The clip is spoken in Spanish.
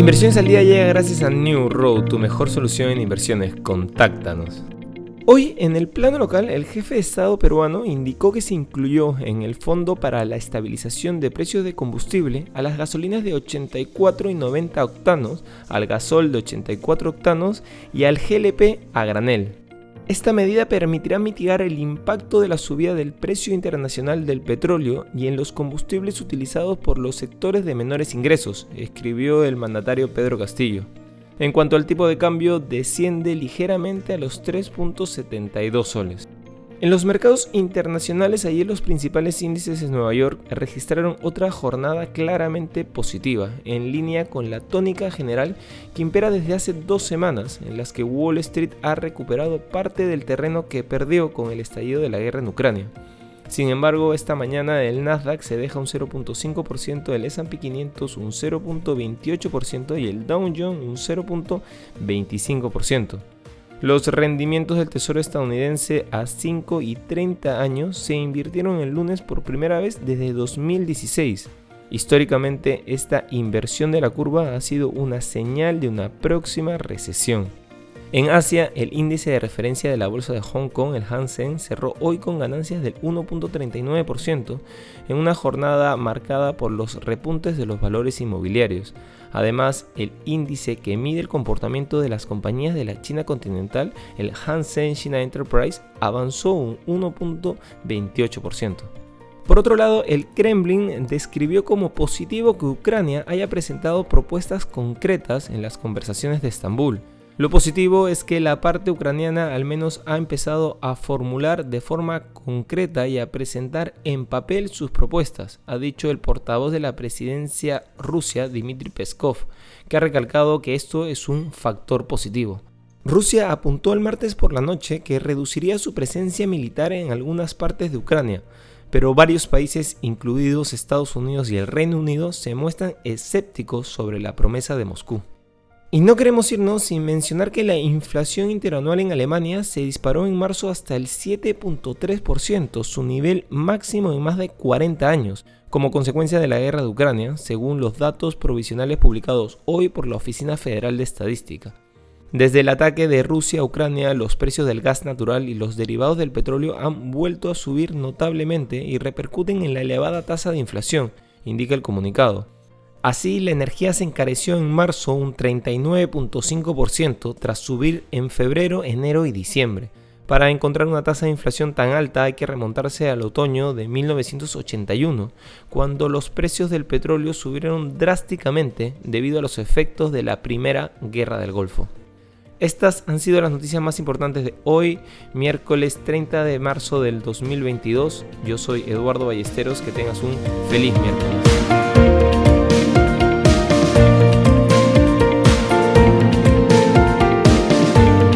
Inversiones al día llega gracias a New Road, tu mejor solución en inversiones. Contáctanos. Hoy, en el plano local, el jefe de Estado peruano indicó que se incluyó en el Fondo para la Estabilización de Precios de Combustible a las gasolinas de 84 y 90 octanos, al gasol de 84 octanos y al GLP a granel. Esta medida permitirá mitigar el impacto de la subida del precio internacional del petróleo y en los combustibles utilizados por los sectores de menores ingresos, escribió el mandatario Pedro Castillo. En cuanto al tipo de cambio, desciende ligeramente a los 3.72 soles. En los mercados internacionales, ayer los principales índices de Nueva York registraron otra jornada claramente positiva, en línea con la tónica general que impera desde hace dos semanas, en las que Wall Street ha recuperado parte del terreno que perdió con el estallido de la guerra en Ucrania. Sin embargo, esta mañana el Nasdaq se deja un 0.5%, el S&P 500 un 0.28% y el Dow Jones un 0.25%. Los rendimientos del Tesoro estadounidense a 5 y 30 años se invirtieron el lunes por primera vez desde 2016. Históricamente, esta inversión de la curva ha sido una señal de una próxima recesión. En Asia, el índice de referencia de la bolsa de Hong Kong, el Hansen, cerró hoy con ganancias del 1.39% en una jornada marcada por los repuntes de los valores inmobiliarios. Además, el índice que mide el comportamiento de las compañías de la China continental, el Hansen China Enterprise, avanzó un 1.28%. Por otro lado, el Kremlin describió como positivo que Ucrania haya presentado propuestas concretas en las conversaciones de Estambul. Lo positivo es que la parte ucraniana al menos ha empezado a formular de forma concreta y a presentar en papel sus propuestas, ha dicho el portavoz de la presidencia Rusia, Dmitry Peskov, que ha recalcado que esto es un factor positivo. Rusia apuntó el martes por la noche que reduciría su presencia militar en algunas partes de Ucrania, pero varios países, incluidos Estados Unidos y el Reino Unido, se muestran escépticos sobre la promesa de Moscú. Y no queremos irnos sin mencionar que la inflación interanual en Alemania se disparó en marzo hasta el 7.3%, su nivel máximo en más de 40 años, como consecuencia de la guerra de Ucrania, según los datos provisionales publicados hoy por la Oficina Federal de Estadística. Desde el ataque de Rusia a Ucrania, los precios del gas natural y los derivados del petróleo han vuelto a subir notablemente y repercuten en la elevada tasa de inflación, indica el comunicado. Así, la energía se encareció en marzo un 39.5% tras subir en febrero, enero y diciembre. Para encontrar una tasa de inflación tan alta hay que remontarse al otoño de 1981, cuando los precios del petróleo subieron drásticamente debido a los efectos de la primera guerra del Golfo. Estas han sido las noticias más importantes de hoy, miércoles 30 de marzo del 2022. Yo soy Eduardo Ballesteros, que tengas un feliz miércoles.